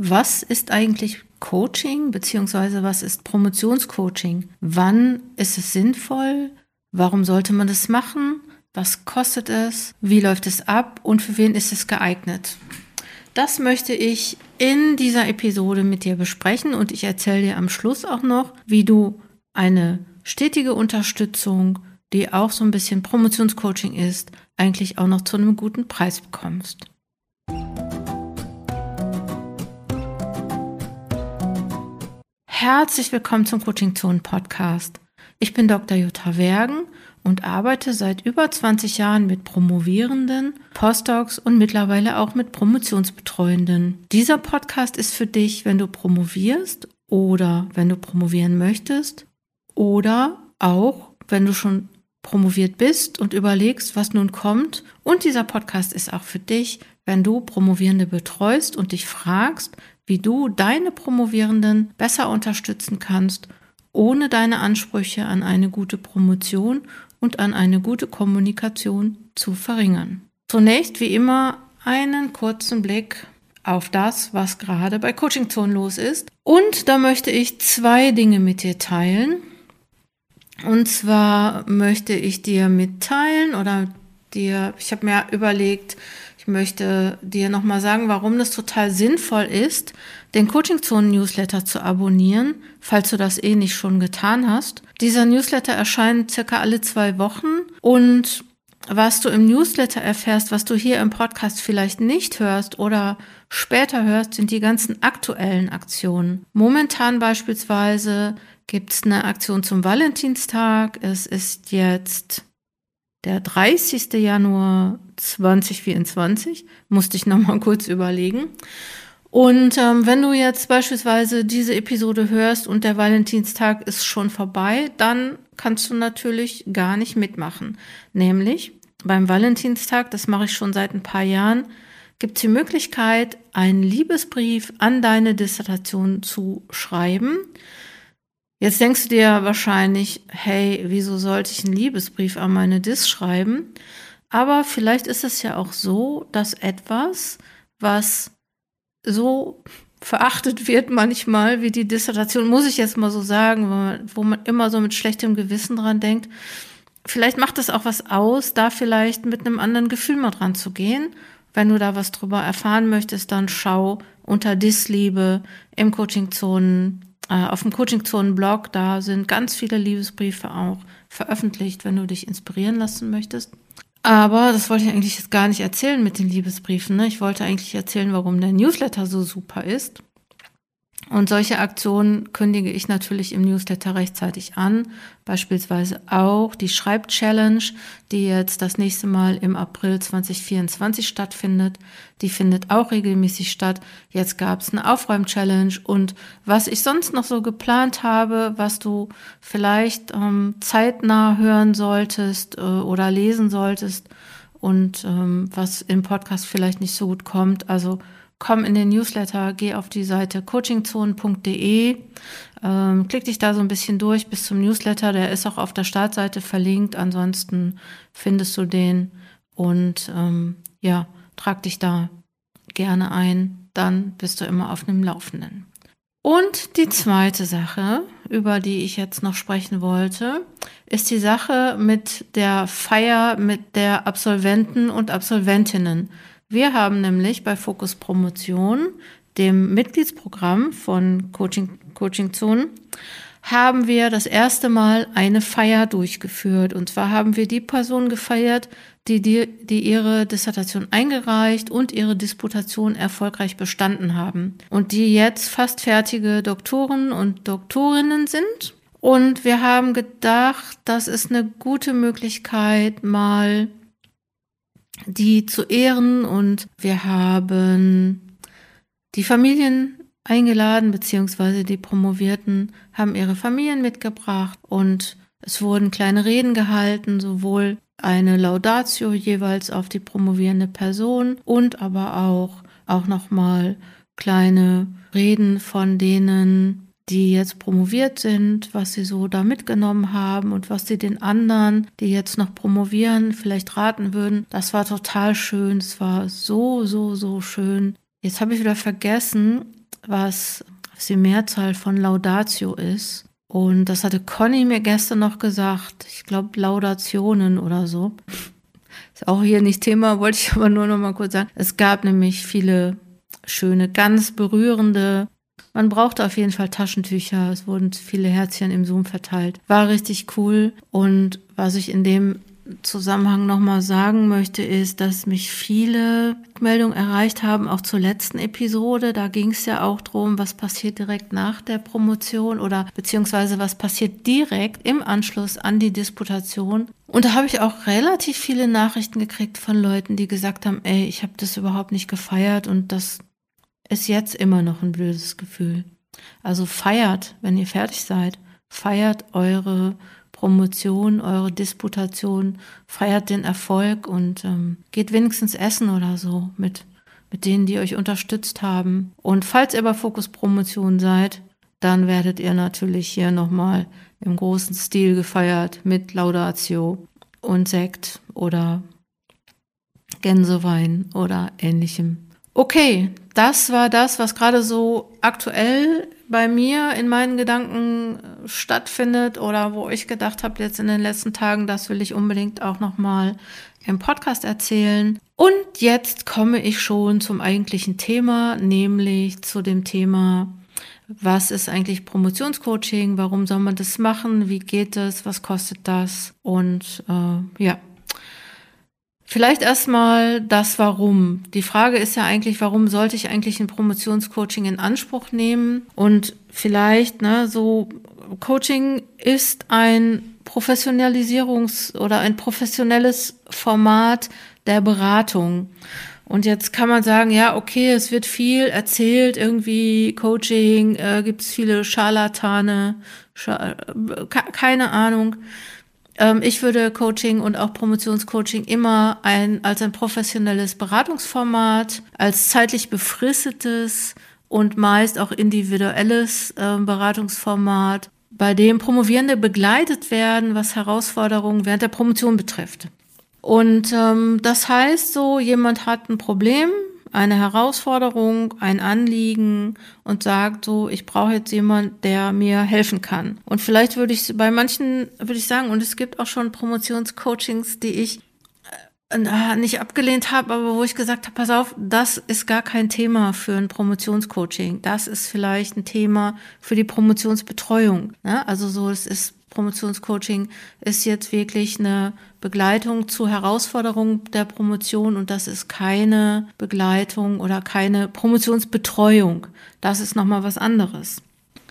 Was ist eigentlich Coaching beziehungsweise was ist Promotionscoaching? Wann ist es sinnvoll? Warum sollte man das machen? Was kostet es? Wie läuft es ab? Und für wen ist es geeignet? Das möchte ich in dieser Episode mit dir besprechen und ich erzähle dir am Schluss auch noch, wie du eine stetige Unterstützung, die auch so ein bisschen Promotionscoaching ist, eigentlich auch noch zu einem guten Preis bekommst. Herzlich willkommen zum Coaching Zone Podcast. Ich bin Dr. Jutta Wergen und arbeite seit über 20 Jahren mit Promovierenden, Postdocs und mittlerweile auch mit Promotionsbetreuenden. Dieser Podcast ist für dich, wenn du promovierst oder wenn du promovieren möchtest oder auch, wenn du schon promoviert bist und überlegst, was nun kommt. Und dieser Podcast ist auch für dich, wenn du Promovierende betreust und dich fragst, wie du deine Promovierenden besser unterstützen kannst, ohne deine Ansprüche an eine gute Promotion und an eine gute Kommunikation zu verringern. Zunächst wie immer einen kurzen Blick auf das, was gerade bei Coaching Zone los ist. Und da möchte ich zwei Dinge mit dir teilen. Und zwar möchte ich dir mitteilen oder dir, ich habe mir überlegt, möchte dir nochmal sagen, warum das total sinnvoll ist, den Coaching Zone Newsletter zu abonnieren, falls du das eh nicht schon getan hast. Dieser Newsletter erscheint circa alle zwei Wochen und was du im Newsletter erfährst, was du hier im Podcast vielleicht nicht hörst oder später hörst, sind die ganzen aktuellen Aktionen. Momentan beispielsweise gibt es eine Aktion zum Valentinstag. Es ist jetzt der 30. Januar 2024. Musste ich nochmal kurz überlegen. Und ähm, wenn du jetzt beispielsweise diese Episode hörst und der Valentinstag ist schon vorbei, dann kannst du natürlich gar nicht mitmachen. Nämlich beim Valentinstag, das mache ich schon seit ein paar Jahren, gibt es die Möglichkeit, einen Liebesbrief an deine Dissertation zu schreiben. Jetzt denkst du dir wahrscheinlich, hey, wieso sollte ich einen Liebesbrief an meine Dis schreiben? Aber vielleicht ist es ja auch so, dass etwas, was so verachtet wird manchmal wie die Dissertation, muss ich jetzt mal so sagen, wo man, wo man immer so mit schlechtem Gewissen dran denkt, vielleicht macht es auch was aus, da vielleicht mit einem anderen Gefühl mal dran zu gehen. Wenn du da was drüber erfahren möchtest, dann schau unter Disliebe im Coaching-Zonen äh, auf dem Coaching-Zonen-Blog, da sind ganz viele Liebesbriefe auch veröffentlicht, wenn du dich inspirieren lassen möchtest. Aber das wollte ich eigentlich jetzt gar nicht erzählen mit den Liebesbriefen. Ne? Ich wollte eigentlich erzählen, warum der Newsletter so super ist. Und solche Aktionen kündige ich natürlich im Newsletter rechtzeitig an. Beispielsweise auch die Schreib-Challenge, die jetzt das nächste Mal im April 2024 stattfindet. Die findet auch regelmäßig statt. Jetzt gab es eine Aufräum-Challenge und was ich sonst noch so geplant habe, was du vielleicht ähm, zeitnah hören solltest äh, oder lesen solltest und ähm, was im Podcast vielleicht nicht so gut kommt. Also komm in den Newsletter, geh auf die Seite coachingzone.de, ähm, klick dich da so ein bisschen durch bis zum Newsletter, der ist auch auf der Startseite verlinkt, ansonsten findest du den und ähm, ja, trag dich da gerne ein, dann bist du immer auf einem Laufenden. Und die zweite Sache, über die ich jetzt noch sprechen wollte, ist die Sache mit der Feier mit der Absolventen und Absolventinnen. Wir haben nämlich bei Fokus Promotion, dem Mitgliedsprogramm von Coaching, Coaching Zone, haben wir das erste Mal eine Feier durchgeführt. Und zwar haben wir die Person gefeiert, die, die, die ihre Dissertation eingereicht und ihre Disputation erfolgreich bestanden haben. Und die jetzt fast fertige Doktoren und Doktorinnen sind. Und wir haben gedacht, das ist eine gute Möglichkeit, mal die zu ehren. Und wir haben die Familien eingeladen, beziehungsweise die Promovierten haben ihre Familien mitgebracht. Und es wurden kleine Reden gehalten, sowohl eine Laudatio jeweils auf die promovierende Person und aber auch, auch nochmal kleine Reden von denen, die jetzt promoviert sind, was sie so da mitgenommen haben und was sie den anderen, die jetzt noch promovieren, vielleicht raten würden. Das war total schön. Es war so, so, so schön. Jetzt habe ich wieder vergessen, was, was die Mehrzahl von Laudatio ist. Und das hatte Conny mir gestern noch gesagt. Ich glaube Laudationen oder so. Ist auch hier nicht Thema, wollte ich aber nur noch mal kurz sagen. Es gab nämlich viele schöne, ganz berührende. Man brauchte auf jeden Fall Taschentücher. Es wurden viele Herzchen im Zoom verteilt. War richtig cool. Und was ich in dem Zusammenhang nochmal sagen möchte, ist, dass mich viele Meldungen erreicht haben, auch zur letzten Episode. Da ging es ja auch drum, was passiert direkt nach der Promotion oder beziehungsweise was passiert direkt im Anschluss an die Disputation. Und da habe ich auch relativ viele Nachrichten gekriegt von Leuten, die gesagt haben, ey, ich habe das überhaupt nicht gefeiert und das ist jetzt immer noch ein blödes Gefühl. Also feiert, wenn ihr fertig seid, feiert eure Promotion, eure Disputation, feiert den Erfolg und ähm, geht wenigstens essen oder so mit, mit denen, die euch unterstützt haben. Und falls ihr bei Fokus Promotion seid, dann werdet ihr natürlich hier nochmal im großen Stil gefeiert mit Laudatio und Sekt oder Gänsewein oder ähnlichem. Okay, das war das, was gerade so aktuell bei mir in meinen Gedanken äh, stattfindet oder wo ich gedacht habe jetzt in den letzten Tagen, das will ich unbedingt auch noch mal im Podcast erzählen. Und jetzt komme ich schon zum eigentlichen Thema, nämlich zu dem Thema was ist eigentlich Promotionscoaching? Warum soll man das machen? Wie geht es? Was kostet das? Und äh, ja, Vielleicht erstmal das Warum. Die Frage ist ja eigentlich, warum sollte ich eigentlich ein Promotionscoaching in Anspruch nehmen? Und vielleicht, ne, so Coaching ist ein Professionalisierungs- oder ein professionelles Format der Beratung. Und jetzt kann man sagen, ja, okay, es wird viel erzählt, irgendwie Coaching, äh, gibt es viele Scharlatane, Schar äh, keine Ahnung. Ähm, ich würde Coaching und auch Promotionscoaching immer ein, als ein professionelles Beratungsformat, als zeitlich befristetes und meist auch individuelles äh, Beratungsformat, bei dem Promovierende begleitet werden, was Herausforderungen während der Promotion betrifft. Und ähm, das heißt so, jemand hat ein Problem, eine Herausforderung, ein Anliegen und sagt so, ich brauche jetzt jemand, der mir helfen kann. Und vielleicht würde ich bei manchen würde ich sagen, und es gibt auch schon Promotionscoachings, die ich äh, nicht abgelehnt habe, aber wo ich gesagt habe, pass auf, das ist gar kein Thema für ein Promotionscoaching. Das ist vielleicht ein Thema für die Promotionsbetreuung. Ne? Also so, es ist Promotionscoaching ist jetzt wirklich eine Begleitung zu Herausforderungen der Promotion und das ist keine Begleitung oder keine Promotionsbetreuung. Das ist nochmal was anderes.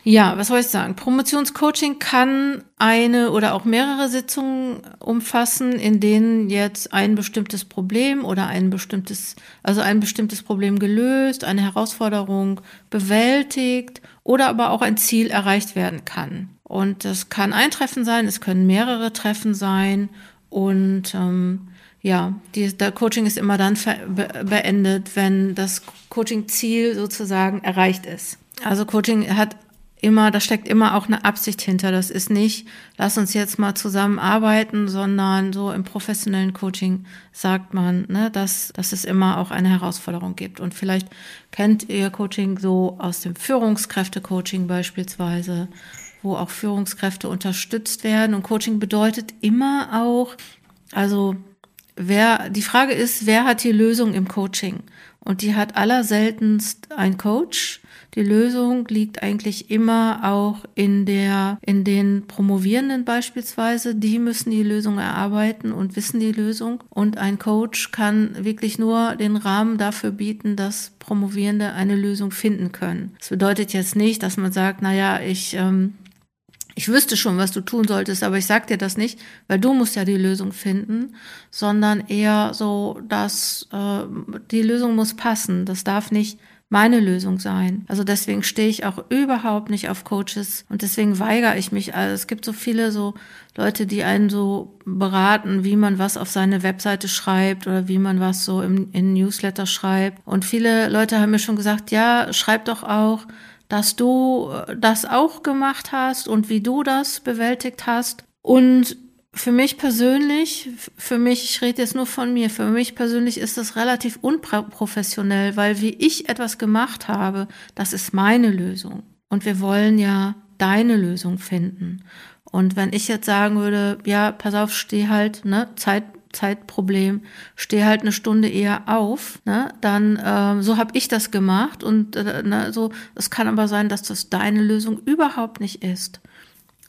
Ja, was soll ich sagen? Promotionscoaching kann eine oder auch mehrere Sitzungen umfassen, in denen jetzt ein bestimmtes Problem oder ein bestimmtes, also ein bestimmtes Problem gelöst, eine Herausforderung bewältigt oder aber auch ein Ziel erreicht werden kann. Und das kann ein Treffen sein, es können mehrere Treffen sein und ähm, ja, die, der Coaching ist immer dann be beendet, wenn das Coaching-Ziel sozusagen erreicht ist. Also Coaching hat immer, da steckt immer auch eine Absicht hinter. Das ist nicht, lass uns jetzt mal zusammenarbeiten, sondern so im professionellen Coaching sagt man, ne, dass, dass es immer auch eine Herausforderung gibt. Und vielleicht kennt ihr Coaching so aus dem Führungskräfte-Coaching beispielsweise wo auch Führungskräfte unterstützt werden. Und Coaching bedeutet immer auch, also wer, die Frage ist, wer hat die Lösung im Coaching? Und die hat allerseltenst ein Coach. Die Lösung liegt eigentlich immer auch in der, in den Promovierenden beispielsweise. Die müssen die Lösung erarbeiten und wissen die Lösung. Und ein Coach kann wirklich nur den Rahmen dafür bieten, dass Promovierende eine Lösung finden können. Das bedeutet jetzt nicht, dass man sagt, na ja, ich ähm, ich wüsste schon, was du tun solltest, aber ich sag dir das nicht, weil du musst ja die Lösung finden, sondern eher so, dass äh, die Lösung muss passen. Das darf nicht meine Lösung sein. Also deswegen stehe ich auch überhaupt nicht auf Coaches und deswegen weigere ich mich. Also es gibt so viele so Leute, die einen so beraten, wie man was auf seine Webseite schreibt oder wie man was so im, in Newsletter schreibt. Und viele Leute haben mir schon gesagt, ja, schreib doch auch dass du äh, das auch gemacht hast und wie du das bewältigt hast. Und für mich persönlich, für mich, ich rede jetzt nur von mir, für mich persönlich ist das relativ unprofessionell, weil wie ich etwas gemacht habe, das ist meine Lösung. Und wir wollen ja deine Lösung finden. Und wenn ich jetzt sagen würde, ja, pass auf, steh halt, ne, Zeit, Zeitproblem, steh halt eine Stunde eher auf, ne, dann äh, so habe ich das gemacht und äh, ne, so. Es kann aber sein, dass das deine Lösung überhaupt nicht ist.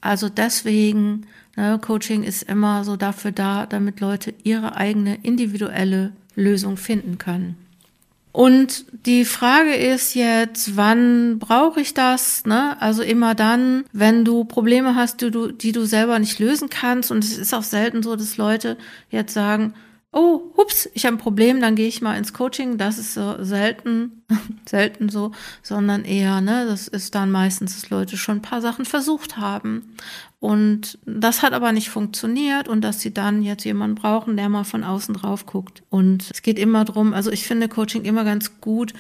Also deswegen, ne, Coaching ist immer so dafür da, damit Leute ihre eigene individuelle Lösung finden können. Und die Frage ist jetzt, wann brauche ich das? Ne? Also immer dann, wenn du Probleme hast, die du, die du selber nicht lösen kannst. Und es ist auch selten so, dass Leute jetzt sagen, oh, hups, ich habe ein Problem, dann gehe ich mal ins Coaching. Das ist so selten, selten so, sondern eher, ne, das ist dann meistens, dass Leute schon ein paar Sachen versucht haben. Und das hat aber nicht funktioniert und dass sie dann jetzt jemanden brauchen, der mal von außen drauf guckt. Und es geht immer drum, also ich finde Coaching immer ganz gut,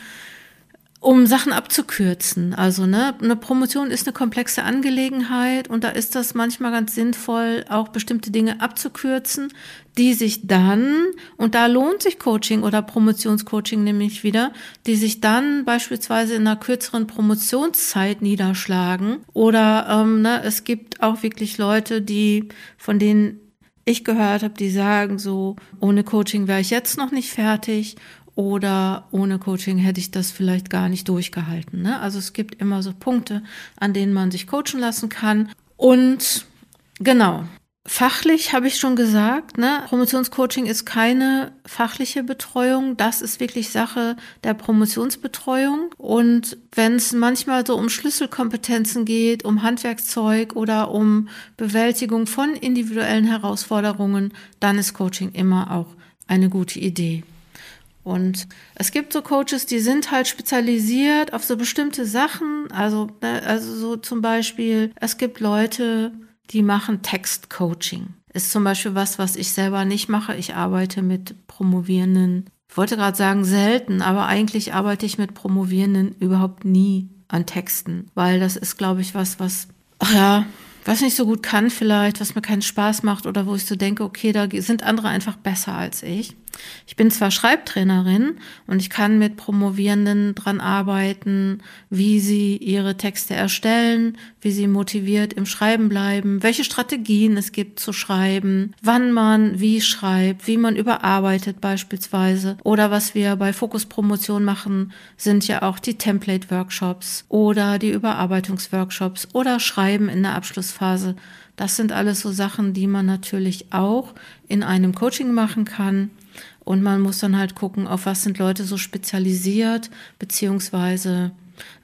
um Sachen abzukürzen. Also ne, eine Promotion ist eine komplexe Angelegenheit und da ist das manchmal ganz sinnvoll, auch bestimmte Dinge abzukürzen, die sich dann, und da lohnt sich Coaching oder Promotionscoaching nämlich wieder, die sich dann beispielsweise in einer kürzeren Promotionszeit niederschlagen. Oder ähm, ne, es gibt auch wirklich Leute, die, von denen ich gehört habe, die sagen so, ohne Coaching wäre ich jetzt noch nicht fertig oder ohne Coaching hätte ich das vielleicht gar nicht durchgehalten. Ne? Also es gibt immer so Punkte, an denen man sich coachen lassen kann. Und genau, fachlich habe ich schon gesagt, ne? Promotionscoaching ist keine fachliche Betreuung. Das ist wirklich Sache der Promotionsbetreuung. Und wenn es manchmal so um Schlüsselkompetenzen geht, um Handwerkszeug oder um Bewältigung von individuellen Herausforderungen, dann ist Coaching immer auch eine gute Idee. Und es gibt so Coaches, die sind halt spezialisiert auf so bestimmte Sachen. Also, ne, also so zum Beispiel, es gibt Leute, die machen Textcoaching. Ist zum Beispiel was, was ich selber nicht mache. Ich arbeite mit Promovierenden. Ich wollte gerade sagen selten, aber eigentlich arbeite ich mit Promovierenden überhaupt nie an Texten, weil das ist, glaube ich, was, was, ach ja, was nicht so gut kann vielleicht, was mir keinen Spaß macht oder wo ich so denke, okay, da sind andere einfach besser als ich. Ich bin zwar Schreibtrainerin und ich kann mit Promovierenden dran arbeiten, wie sie ihre Texte erstellen, wie sie motiviert im Schreiben bleiben, welche Strategien es gibt zu schreiben, wann man wie schreibt, wie man überarbeitet beispielsweise. Oder was wir bei Fokus Promotion machen, sind ja auch die Template Workshops oder die Überarbeitungsworkshops oder Schreiben in der Abschlussphase. Das sind alles so Sachen, die man natürlich auch in einem Coaching machen kann. Und man muss dann halt gucken, auf was sind Leute so spezialisiert, beziehungsweise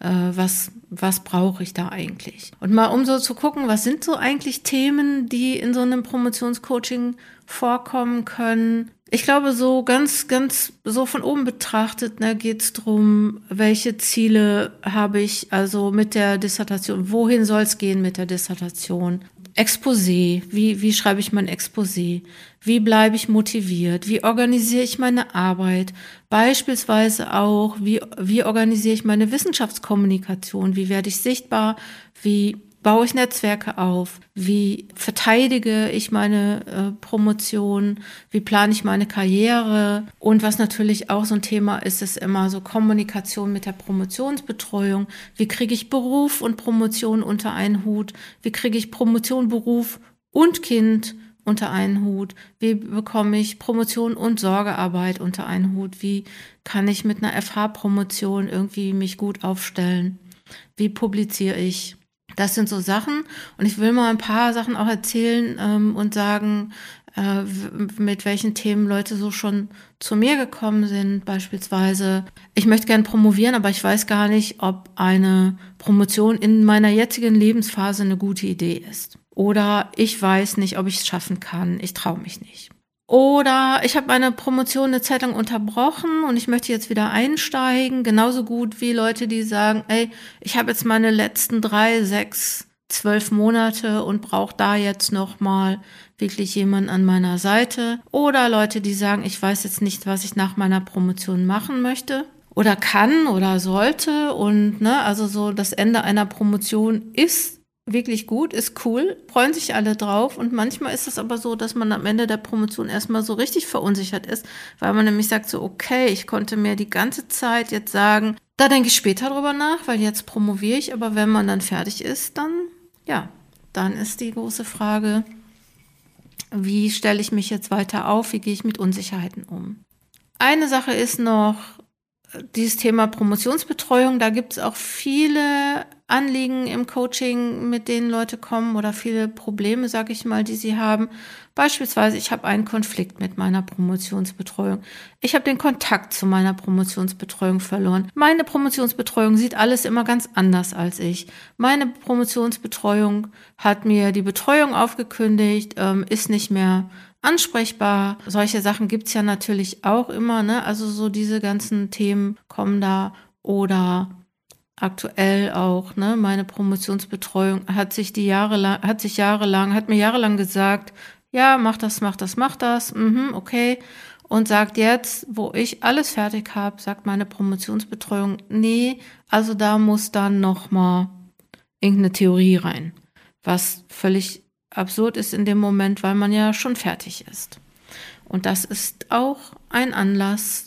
äh, was, was brauche ich da eigentlich. Und mal um so zu gucken, was sind so eigentlich Themen, die in so einem Promotionscoaching vorkommen können. Ich glaube, so ganz, ganz so von oben betrachtet ne, geht es darum, welche Ziele habe ich also mit der Dissertation, wohin soll es gehen mit der Dissertation, Exposé, wie, wie schreibe ich mein Exposé? Wie bleibe ich motiviert? Wie organisiere ich meine Arbeit? Beispielsweise auch, wie, wie organisiere ich meine Wissenschaftskommunikation? Wie werde ich sichtbar? Wie baue ich Netzwerke auf? Wie verteidige ich meine äh, Promotion? Wie plane ich meine Karriere? Und was natürlich auch so ein Thema ist, ist immer so Kommunikation mit der Promotionsbetreuung. Wie kriege ich Beruf und Promotion unter einen Hut? Wie kriege ich Promotion, Beruf und Kind? unter einen Hut? Wie bekomme ich Promotion und Sorgearbeit unter einen Hut? Wie kann ich mit einer FH-Promotion irgendwie mich gut aufstellen? Wie publiziere ich? Das sind so Sachen und ich will mal ein paar Sachen auch erzählen ähm, und sagen, äh, mit welchen Themen Leute so schon zu mir gekommen sind. Beispielsweise, ich möchte gerne promovieren, aber ich weiß gar nicht, ob eine Promotion in meiner jetzigen Lebensphase eine gute Idee ist. Oder ich weiß nicht, ob ich es schaffen kann. Ich traue mich nicht. Oder ich habe meine Promotion eine Zeit lang unterbrochen und ich möchte jetzt wieder einsteigen. Genauso gut wie Leute, die sagen, ey, ich habe jetzt meine letzten drei, sechs, zwölf Monate und brauche da jetzt noch mal wirklich jemanden an meiner Seite. Oder Leute, die sagen, ich weiß jetzt nicht, was ich nach meiner Promotion machen möchte oder kann oder sollte. Und ne, also so das Ende einer Promotion ist wirklich gut, ist cool, freuen sich alle drauf. Und manchmal ist es aber so, dass man am Ende der Promotion erstmal so richtig verunsichert ist, weil man nämlich sagt so, okay, ich konnte mir die ganze Zeit jetzt sagen, da denke ich später drüber nach, weil jetzt promoviere ich, aber wenn man dann fertig ist, dann, ja, dann ist die große Frage, wie stelle ich mich jetzt weiter auf, wie gehe ich mit Unsicherheiten um. Eine Sache ist noch dieses Thema Promotionsbetreuung. Da gibt es auch viele Anliegen im Coaching, mit denen Leute kommen oder viele Probleme, sage ich mal, die sie haben. Beispielsweise, ich habe einen Konflikt mit meiner Promotionsbetreuung. Ich habe den Kontakt zu meiner Promotionsbetreuung verloren. Meine Promotionsbetreuung sieht alles immer ganz anders als ich. Meine Promotionsbetreuung hat mir die Betreuung aufgekündigt, ähm, ist nicht mehr ansprechbar. Solche Sachen gibt's ja natürlich auch immer, ne? Also so diese ganzen Themen kommen da oder aktuell auch, ne? Meine Promotionsbetreuung hat sich die Jahre lang, hat sich jahrelang, hat mir jahrelang gesagt, ja, mach das, mach das, mach das, mhm, okay. Und sagt jetzt, wo ich alles fertig habe, sagt meine Promotionsbetreuung, nee, also da muss dann noch mal irgendeine Theorie rein, was völlig absurd ist in dem Moment, weil man ja schon fertig ist. Und das ist auch ein Anlass,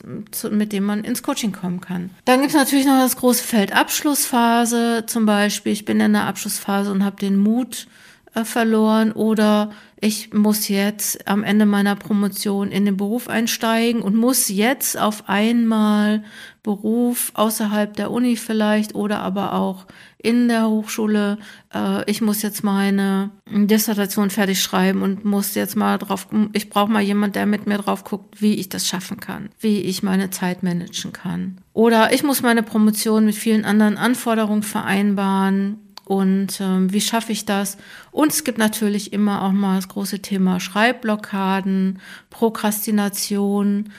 mit dem man ins Coaching kommen kann. Dann gibt es natürlich noch das große Feld Abschlussphase. Zum Beispiel, ich bin in der Abschlussphase und habe den Mut verloren oder ich muss jetzt am Ende meiner Promotion in den Beruf einsteigen und muss jetzt auf einmal Beruf außerhalb der Uni vielleicht oder aber auch in der Hochschule. Äh, ich muss jetzt meine Dissertation fertig schreiben und muss jetzt mal drauf, ich brauche mal jemand, der mit mir drauf guckt, wie ich das schaffen kann, wie ich meine Zeit managen kann. Oder ich muss meine Promotion mit vielen anderen Anforderungen vereinbaren und ähm, wie schaffe ich das? Und es gibt natürlich immer auch mal das große Thema Schreibblockaden, Prokrastination.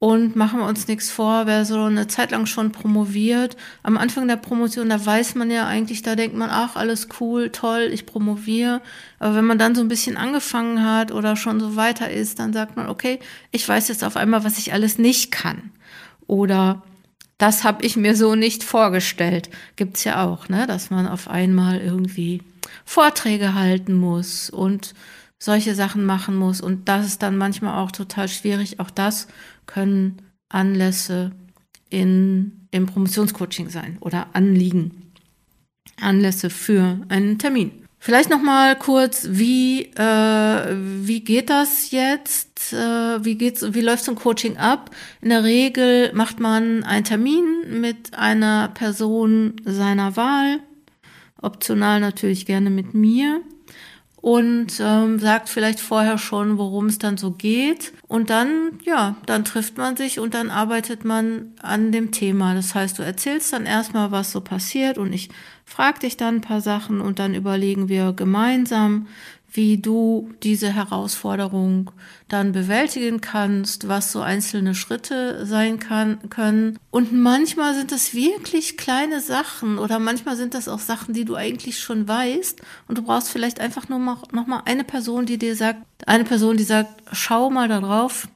Und machen wir uns nichts vor, wer so eine Zeit lang schon promoviert, am Anfang der Promotion, da weiß man ja eigentlich, da denkt man, ach, alles cool, toll, ich promoviere. Aber wenn man dann so ein bisschen angefangen hat oder schon so weiter ist, dann sagt man, okay, ich weiß jetzt auf einmal, was ich alles nicht kann. Oder das habe ich mir so nicht vorgestellt. Gibt's ja auch, ne, dass man auf einmal irgendwie Vorträge halten muss und solche Sachen machen muss. Und das ist dann manchmal auch total schwierig. Auch das können Anlässe in, im Promotionscoaching sein oder Anliegen. Anlässe für einen Termin. Vielleicht noch mal kurz, wie äh, wie geht das jetzt? Äh, wie geht's? Wie läuft so ein Coaching ab? In der Regel macht man einen Termin mit einer Person seiner Wahl, optional natürlich gerne mit mir und ähm, sagt vielleicht vorher schon, worum es dann so geht. Und dann, ja, dann trifft man sich und dann arbeitet man an dem Thema. Das heißt, du erzählst dann erstmal, was so passiert und ich frage dich dann ein paar Sachen und dann überlegen wir gemeinsam, wie du diese Herausforderung dann bewältigen kannst, was so einzelne Schritte sein kann, können. Und manchmal sind es wirklich kleine Sachen oder manchmal sind das auch Sachen, die du eigentlich schon weißt und du brauchst vielleicht einfach nur noch, noch mal eine Person, die dir sagt, eine Person, die sagt, schau mal da drauf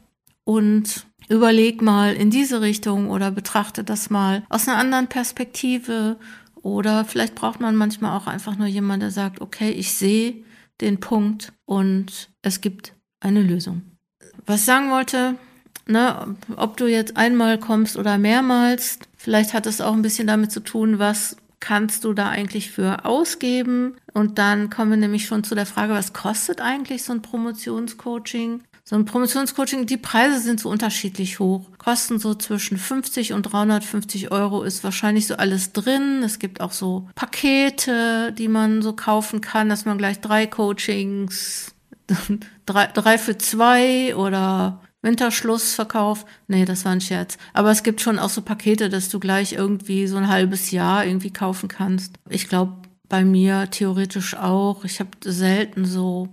und überleg mal in diese Richtung oder betrachte das mal aus einer anderen Perspektive oder vielleicht braucht man manchmal auch einfach nur jemanden, der sagt, okay, ich sehe, den Punkt und es gibt eine Lösung. Was ich sagen wollte, ne, ob du jetzt einmal kommst oder mehrmals, vielleicht hat es auch ein bisschen damit zu tun, was kannst du da eigentlich für ausgeben? Und dann kommen wir nämlich schon zu der Frage, was kostet eigentlich so ein Promotionscoaching? So ein Promotionscoaching, die Preise sind so unterschiedlich hoch. Kosten so zwischen 50 und 350 Euro ist wahrscheinlich so alles drin. Es gibt auch so Pakete, die man so kaufen kann, dass man gleich drei Coachings, drei, drei für zwei oder Winterschlussverkauf. Nee, das war ein Scherz. Aber es gibt schon auch so Pakete, dass du gleich irgendwie so ein halbes Jahr irgendwie kaufen kannst. Ich glaube, bei mir theoretisch auch. Ich habe selten so,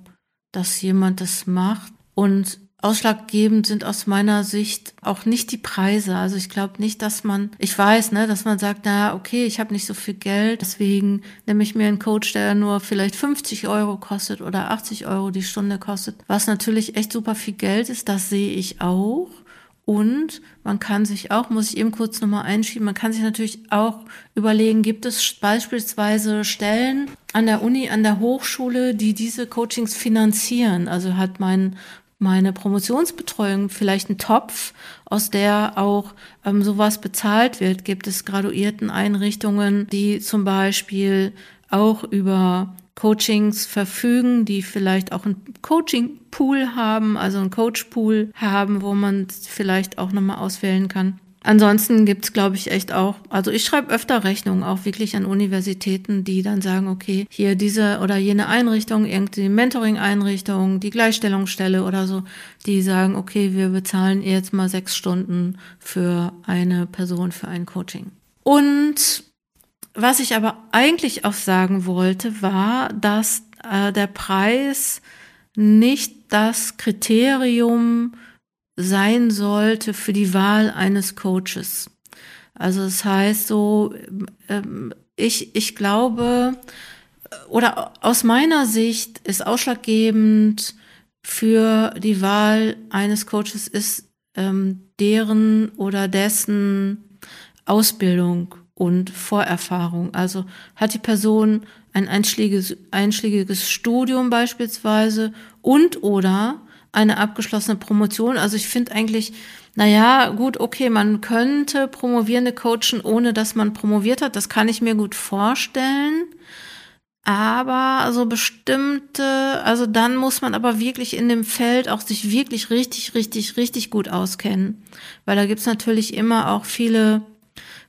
dass jemand das macht. Und ausschlaggebend sind aus meiner Sicht auch nicht die Preise. Also ich glaube nicht, dass man, ich weiß, ne, dass man sagt, na okay, ich habe nicht so viel Geld, deswegen nehme ich mir einen Coach, der nur vielleicht 50 Euro kostet oder 80 Euro die Stunde kostet, was natürlich echt super viel Geld ist, das sehe ich auch. Und man kann sich auch, muss ich eben kurz nochmal einschieben, man kann sich natürlich auch überlegen, gibt es beispielsweise Stellen an der Uni, an der Hochschule, die diese Coachings finanzieren? Also hat mein meine Promotionsbetreuung vielleicht einen Topf, aus der auch ähm, sowas bezahlt wird? Gibt es Graduierteneinrichtungen, die zum Beispiel auch über Coachings verfügen, die vielleicht auch einen Coaching-Pool haben, also einen Coach-Pool haben, wo man vielleicht auch nochmal auswählen kann. Ansonsten gibt's, glaube ich, echt auch, also ich schreibe öfter Rechnungen auch wirklich an Universitäten, die dann sagen, okay, hier diese oder jene Einrichtung, irgendwie Mentoring-Einrichtung, die Gleichstellungsstelle oder so, die sagen, okay, wir bezahlen jetzt mal sechs Stunden für eine Person, für ein Coaching. Und was ich aber eigentlich auch sagen wollte, war, dass äh, der Preis nicht das Kriterium sein sollte für die Wahl eines Coaches. Also das heißt so, ähm, ich, ich glaube, oder aus meiner Sicht ist ausschlaggebend für die Wahl eines Coaches ist ähm, deren oder dessen Ausbildung und Vorerfahrung. Also hat die Person ein einschlägiges, einschlägiges Studium beispielsweise und oder eine abgeschlossene Promotion. Also ich finde eigentlich, naja, gut, okay, man könnte Promovierende coachen, ohne dass man promoviert hat. Das kann ich mir gut vorstellen. Aber also bestimmte, also dann muss man aber wirklich in dem Feld auch sich wirklich richtig, richtig, richtig gut auskennen. Weil da gibt's natürlich immer auch viele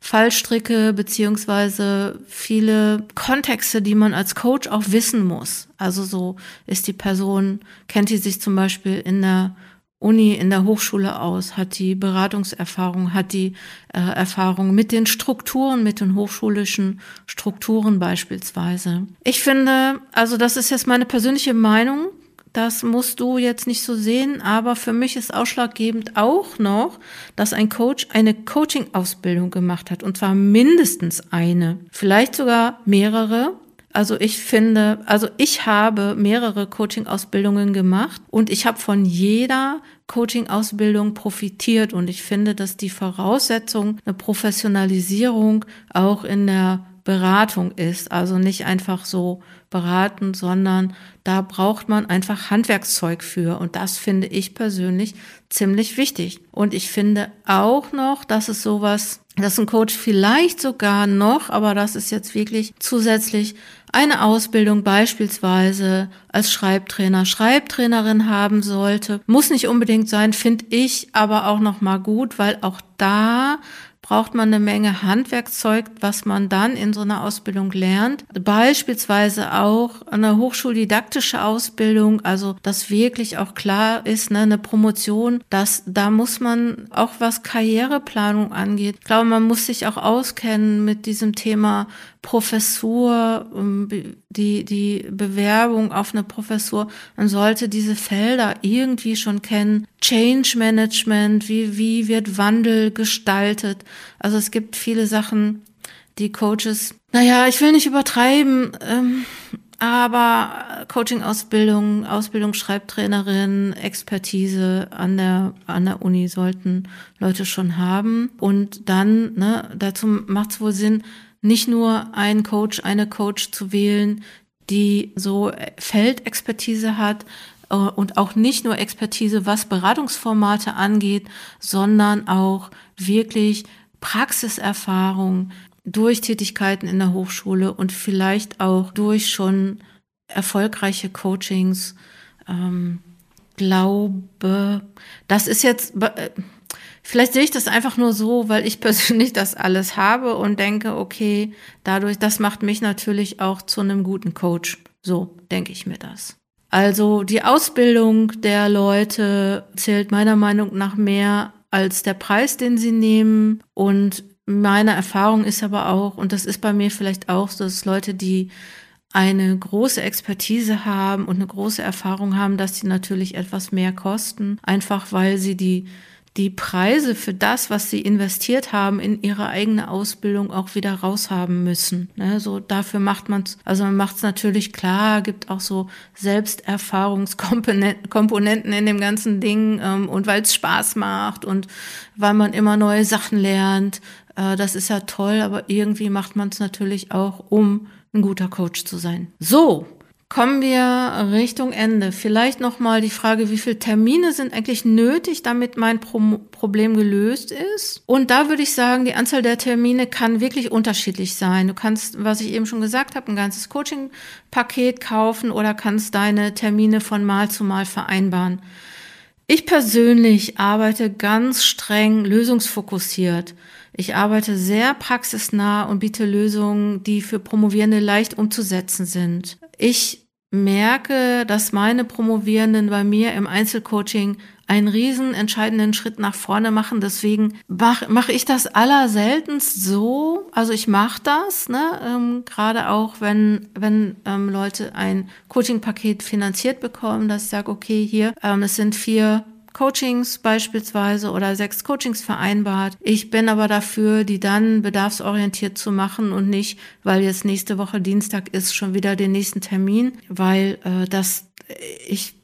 Fallstricke beziehungsweise viele Kontexte, die man als Coach auch wissen muss. Also so ist die Person, kennt die sich zum Beispiel in der Uni, in der Hochschule aus, hat die Beratungserfahrung, hat die äh, Erfahrung mit den Strukturen, mit den hochschulischen Strukturen beispielsweise. Ich finde, also das ist jetzt meine persönliche Meinung, das musst du jetzt nicht so sehen, aber für mich ist ausschlaggebend auch noch, dass ein Coach eine Coaching-Ausbildung gemacht hat und zwar mindestens eine, vielleicht sogar mehrere. Also ich finde, also ich habe mehrere Coaching-Ausbildungen gemacht und ich habe von jeder Coaching-Ausbildung profitiert und ich finde, dass die Voraussetzung eine Professionalisierung auch in der Beratung ist. Also nicht einfach so beraten, sondern da braucht man einfach Handwerkszeug für. Und das finde ich persönlich ziemlich wichtig. Und ich finde auch noch, dass es sowas, dass ein Coach vielleicht sogar noch, aber das ist jetzt wirklich zusätzlich eine Ausbildung beispielsweise als Schreibtrainer, Schreibtrainerin haben sollte. Muss nicht unbedingt sein, finde ich aber auch noch mal gut, weil auch da braucht man eine Menge Handwerkzeug, was man dann in so einer Ausbildung lernt. Beispielsweise auch eine hochschuldidaktische Ausbildung, also dass wirklich auch klar ist, ne, eine Promotion, dass da muss man auch was Karriereplanung angeht. Ich glaube, man muss sich auch auskennen mit diesem Thema Professur, ähm, die, die Bewerbung auf eine Professur, man sollte diese Felder irgendwie schon kennen. Change Management, wie, wie wird Wandel gestaltet? Also es gibt viele Sachen, die Coaches, naja, ich will nicht übertreiben, ähm, aber Coaching-Ausbildung, Ausbildung Schreibtrainerin, Expertise an der, an der Uni sollten Leute schon haben. Und dann, ne, dazu macht es wohl Sinn, nicht nur einen Coach, eine Coach zu wählen, die so Feldexpertise hat äh, und auch nicht nur Expertise, was Beratungsformate angeht, sondern auch wirklich Praxiserfahrung durch Tätigkeiten in der Hochschule und vielleicht auch durch schon erfolgreiche Coachings. Ähm, glaube, das ist jetzt, äh, Vielleicht sehe ich das einfach nur so, weil ich persönlich das alles habe und denke, okay, dadurch, das macht mich natürlich auch zu einem guten Coach. So denke ich mir das. Also die Ausbildung der Leute zählt meiner Meinung nach mehr als der Preis, den sie nehmen. Und meine Erfahrung ist aber auch, und das ist bei mir vielleicht auch so, dass Leute, die eine große Expertise haben und eine große Erfahrung haben, dass sie natürlich etwas mehr kosten, einfach weil sie die die Preise für das, was sie investiert haben, in ihre eigene Ausbildung auch wieder raushaben müssen. Ne, so dafür macht man es, also man macht es natürlich klar, gibt auch so Selbsterfahrungskomponenten in dem ganzen Ding ähm, und weil es Spaß macht und weil man immer neue Sachen lernt. Äh, das ist ja toll, aber irgendwie macht man es natürlich auch, um ein guter Coach zu sein. So, Kommen wir Richtung Ende. Vielleicht nochmal die Frage, wie viele Termine sind eigentlich nötig, damit mein Pro Problem gelöst ist? Und da würde ich sagen, die Anzahl der Termine kann wirklich unterschiedlich sein. Du kannst, was ich eben schon gesagt habe, ein ganzes Coaching-Paket kaufen oder kannst deine Termine von Mal zu Mal vereinbaren. Ich persönlich arbeite ganz streng lösungsfokussiert. Ich arbeite sehr praxisnah und biete Lösungen, die für Promovierende leicht umzusetzen sind. Ich merke, dass meine Promovierenden bei mir im Einzelcoaching einen riesen entscheidenden Schritt nach vorne machen. Deswegen mache mach ich das allerseltenst so. Also ich mache das, ne? Ähm, gerade auch, wenn, wenn ähm, Leute ein Coaching-Paket finanziert bekommen, dass ich sage, okay, hier, ähm, es sind vier Coachings beispielsweise oder sechs Coachings vereinbart. Ich bin aber dafür, die dann bedarfsorientiert zu machen und nicht, weil jetzt nächste Woche Dienstag ist, schon wieder den nächsten Termin, weil äh, das ich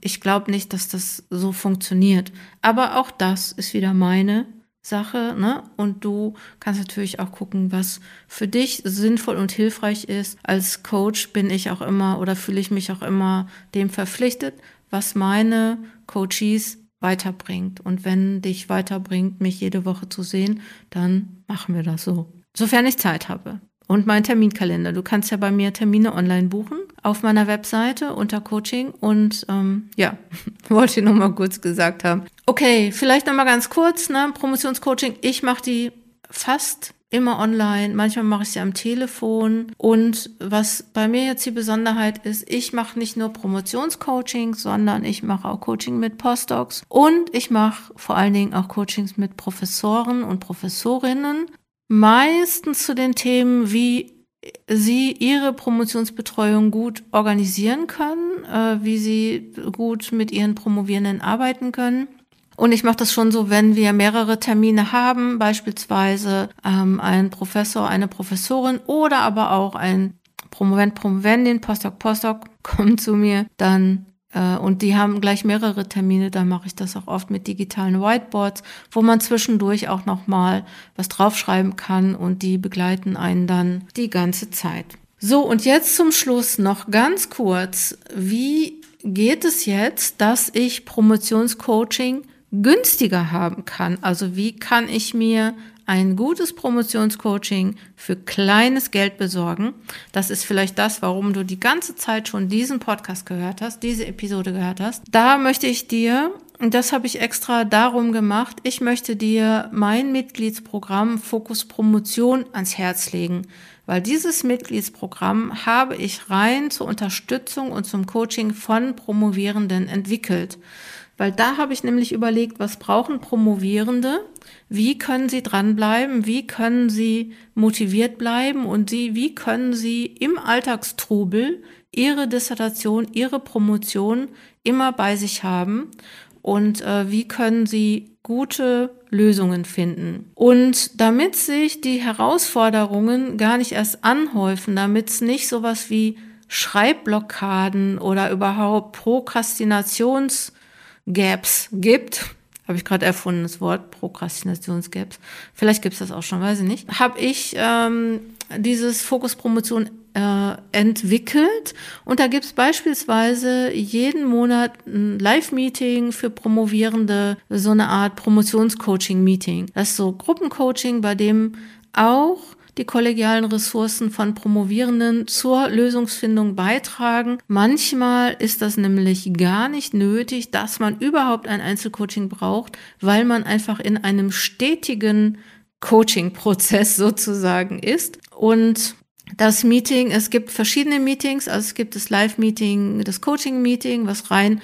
ich glaube nicht, dass das so funktioniert. Aber auch das ist wieder meine Sache, ne? Und du kannst natürlich auch gucken, was für dich sinnvoll und hilfreich ist. Als Coach bin ich auch immer oder fühle ich mich auch immer dem verpflichtet, was meine Coaches weiterbringt. Und wenn dich weiterbringt, mich jede Woche zu sehen, dann machen wir das so. Sofern ich Zeit habe. Und mein Terminkalender. Du kannst ja bei mir Termine online buchen auf meiner Webseite unter Coaching. Und ähm, ja, wollte ich nochmal kurz gesagt haben. Okay, vielleicht nochmal ganz kurz, ne? Promotionscoaching. Ich mache die fast immer online, manchmal mache ich sie am Telefon. Und was bei mir jetzt die Besonderheit ist, ich mache nicht nur Promotionscoaching, sondern ich mache auch Coaching mit Postdocs und ich mache vor allen Dingen auch Coachings mit Professoren und Professorinnen. Meistens zu den Themen, wie sie ihre Promotionsbetreuung gut organisieren können, äh, wie sie gut mit ihren Promovierenden arbeiten können. Und ich mache das schon so, wenn wir mehrere Termine haben, beispielsweise ähm, ein Professor, eine Professorin oder aber auch ein Promovent, Promoventin, Postdoc, Postdoc kommt zu mir, dann und die haben gleich mehrere Termine, dann mache ich das auch oft mit digitalen Whiteboards, wo man zwischendurch auch nochmal was draufschreiben kann und die begleiten einen dann die ganze Zeit. So, und jetzt zum Schluss noch ganz kurz, wie geht es jetzt, dass ich Promotionscoaching günstiger haben kann. Also wie kann ich mir ein gutes Promotionscoaching für kleines Geld besorgen. Das ist vielleicht das, warum du die ganze Zeit schon diesen Podcast gehört hast, diese Episode gehört hast. Da möchte ich dir, und das habe ich extra darum gemacht, ich möchte dir mein Mitgliedsprogramm Fokus Promotion ans Herz legen. Weil dieses Mitgliedsprogramm habe ich rein zur Unterstützung und zum Coaching von Promovierenden entwickelt. Weil da habe ich nämlich überlegt, was brauchen Promovierende? Wie können sie dranbleiben? Wie können sie motiviert bleiben? Und sie, wie können sie im Alltagstrubel ihre Dissertation, ihre Promotion immer bei sich haben? Und äh, wie können sie gute Lösungen finden? Und damit sich die Herausforderungen gar nicht erst anhäufen, damit es nicht sowas wie Schreibblockaden oder überhaupt Prokrastinations Gaps gibt. Habe ich gerade erfunden, das Wort Prokrastinationsgaps. Vielleicht gibt es das auch schon, weiß ich nicht. Habe ich ähm, dieses Fokus Promotion äh, entwickelt und da gibt es beispielsweise jeden Monat ein Live-Meeting für Promovierende, so eine Art Promotionscoaching-Meeting. Das ist so Gruppencoaching, bei dem auch die kollegialen Ressourcen von Promovierenden zur Lösungsfindung beitragen. Manchmal ist das nämlich gar nicht nötig, dass man überhaupt ein Einzelcoaching braucht, weil man einfach in einem stetigen Coaching-Prozess sozusagen ist. Und das Meeting, es gibt verschiedene Meetings, also es gibt das Live-Meeting, das Coaching-Meeting, was rein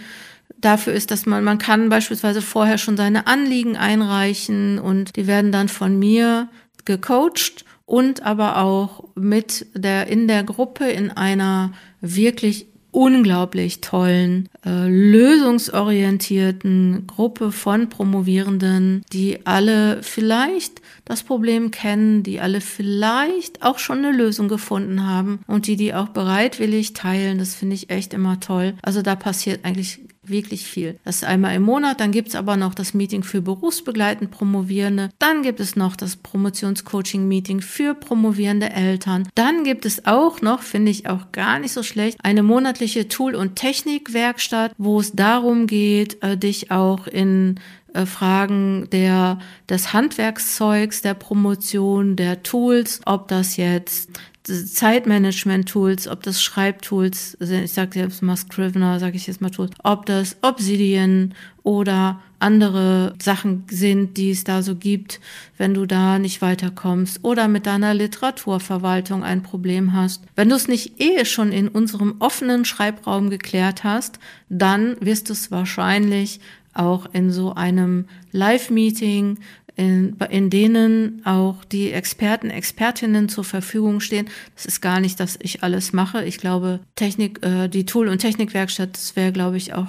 dafür ist, dass man, man kann beispielsweise vorher schon seine Anliegen einreichen und die werden dann von mir gecoacht und aber auch mit der, in der Gruppe in einer wirklich unglaublich tollen, äh, lösungsorientierten Gruppe von Promovierenden, die alle vielleicht das Problem kennen, die alle vielleicht auch schon eine Lösung gefunden haben und die die auch bereitwillig teilen. Das finde ich echt immer toll. Also da passiert eigentlich wirklich viel. Das ist einmal im Monat, dann gibt es aber noch das Meeting für berufsbegleitend Promovierende, dann gibt es noch das Promotionscoaching-Meeting für promovierende Eltern, dann gibt es auch noch, finde ich auch gar nicht so schlecht, eine monatliche Tool- und Technikwerkstatt, wo es darum geht, äh, dich auch in äh, Fragen der, des Handwerkszeugs, der Promotion, der Tools, ob das jetzt Zeitmanagement-Tools, ob das Schreibtools, also ich sage jetzt mal Scrivener, sage ich jetzt mal Tools, ob das Obsidian oder andere Sachen sind, die es da so gibt, wenn du da nicht weiterkommst oder mit deiner Literaturverwaltung ein Problem hast. Wenn du es nicht eh schon in unserem offenen Schreibraum geklärt hast, dann wirst du es wahrscheinlich auch in so einem Live-Meeting in, in denen auch die Experten, Expertinnen zur Verfügung stehen. Das ist gar nicht, dass ich alles mache. Ich glaube, Technik, äh, die Tool- und Technikwerkstatt, das wäre, glaube ich, auch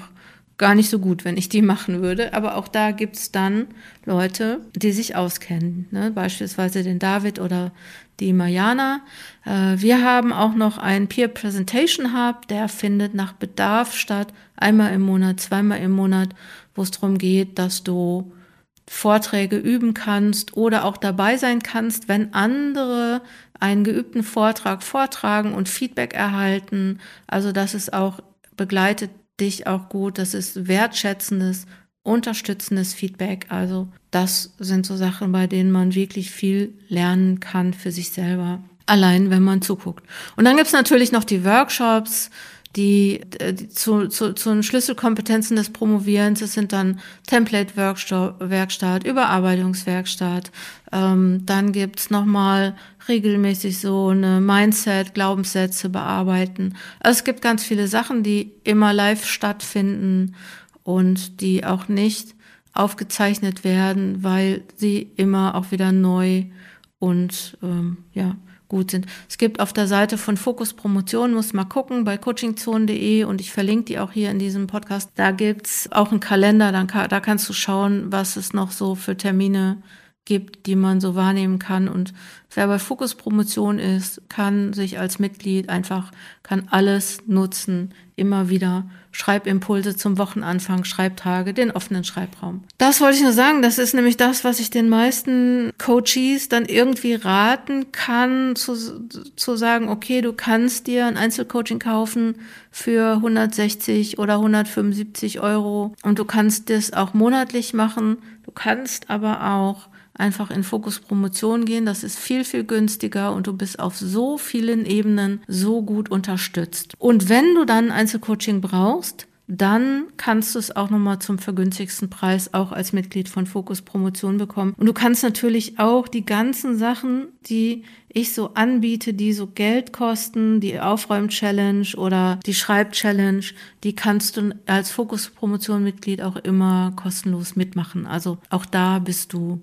gar nicht so gut, wenn ich die machen würde. Aber auch da gibt's dann Leute, die sich auskennen. Ne? Beispielsweise den David oder die Mariana. Äh, wir haben auch noch einen Peer Presentation Hub, der findet nach Bedarf statt. Einmal im Monat, zweimal im Monat, wo es darum geht, dass du Vorträge üben kannst oder auch dabei sein kannst, wenn andere einen geübten Vortrag vortragen und Feedback erhalten. Also das ist auch, begleitet dich auch gut, das ist wertschätzendes, unterstützendes Feedback. Also das sind so Sachen, bei denen man wirklich viel lernen kann für sich selber. Allein, wenn man zuguckt. Und dann gibt's natürlich noch die Workshops, die, äh, die zu, zu, zu den Schlüsselkompetenzen des Promovierens, das sind dann Template-Werkstatt, Überarbeitungswerkstatt, ähm, dann gibt's nochmal regelmäßig so eine Mindset, Glaubenssätze bearbeiten. Also es gibt ganz viele Sachen, die immer live stattfinden und die auch nicht aufgezeichnet werden, weil sie immer auch wieder neu und ähm, ja gut sind. Es gibt auf der Seite von Fokus Promotion, muss mal gucken, bei coachingzone.de und ich verlinke die auch hier in diesem Podcast. Da gibt's auch einen Kalender, dann da kannst du schauen, was es noch so für Termine gibt, die man so wahrnehmen kann. Und wer bei Fokus Promotion ist, kann sich als Mitglied einfach, kann alles nutzen, immer wieder. Schreibimpulse zum Wochenanfang, Schreibtage, den offenen Schreibraum. Das wollte ich nur sagen. Das ist nämlich das, was ich den meisten Coaches dann irgendwie raten kann, zu, zu sagen, okay, du kannst dir ein Einzelcoaching kaufen für 160 oder 175 Euro und du kannst das auch monatlich machen. Du kannst aber auch einfach in Fokus Promotion gehen. Das ist viel, viel günstiger und du bist auf so vielen Ebenen so gut unterstützt. Und wenn du dann Einzelcoaching brauchst, dann kannst du es auch nochmal zum vergünstigsten Preis auch als Mitglied von Fokus Promotion bekommen. Und du kannst natürlich auch die ganzen Sachen, die ich so anbiete, die so Geld kosten, die Aufräum-Challenge oder die Schreib-Challenge, die kannst du als Fokus Promotion Mitglied auch immer kostenlos mitmachen. Also auch da bist du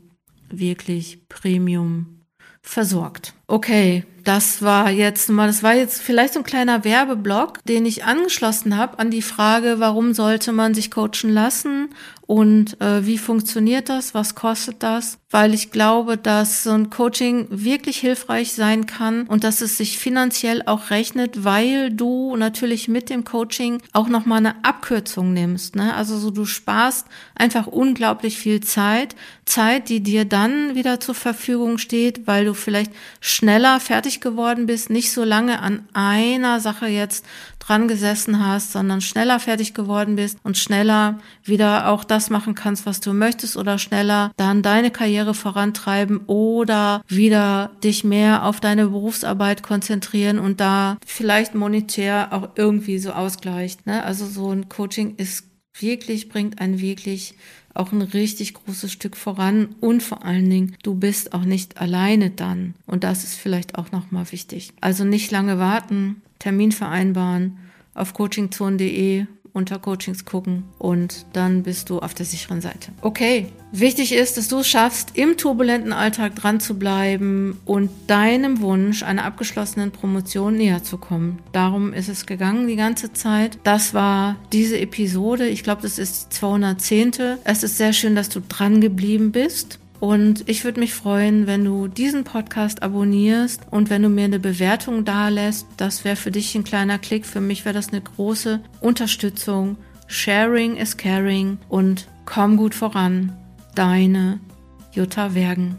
wirklich Premium versorgt. Okay, das war jetzt mal, das war jetzt vielleicht so ein kleiner Werbeblock, den ich angeschlossen habe an die Frage, warum sollte man sich coachen lassen und äh, wie funktioniert das, was kostet das, weil ich glaube, dass so ein Coaching wirklich hilfreich sein kann und dass es sich finanziell auch rechnet, weil du natürlich mit dem Coaching auch noch mal eine Abkürzung nimmst, ne? Also so du sparst einfach unglaublich viel Zeit, Zeit, die dir dann wieder zur Verfügung steht, weil du vielleicht schneller fertig geworden bist, nicht so lange an einer Sache jetzt dran gesessen hast, sondern schneller fertig geworden bist und schneller wieder auch das machen kannst, was du möchtest oder schneller dann deine Karriere vorantreiben oder wieder dich mehr auf deine Berufsarbeit konzentrieren und da vielleicht monetär auch irgendwie so ausgleicht. Ne? Also so ein Coaching ist wirklich, bringt einen wirklich auch ein richtig großes Stück voran und vor allen Dingen, du bist auch nicht alleine dann. Und das ist vielleicht auch nochmal wichtig. Also nicht lange warten, Termin vereinbaren auf coachingzone.de unter Coachings gucken und dann bist du auf der sicheren Seite. Okay, wichtig ist, dass du es schaffst, im turbulenten Alltag dran zu bleiben und deinem Wunsch einer abgeschlossenen Promotion näher zu kommen. Darum ist es gegangen die ganze Zeit. Das war diese Episode. Ich glaube, das ist die 210. Es ist sehr schön, dass du dran geblieben bist. Und ich würde mich freuen, wenn du diesen Podcast abonnierst und wenn du mir eine Bewertung dalässt. Das wäre für dich ein kleiner Klick. Für mich wäre das eine große Unterstützung. Sharing is caring und komm gut voran. Deine Jutta Wergen.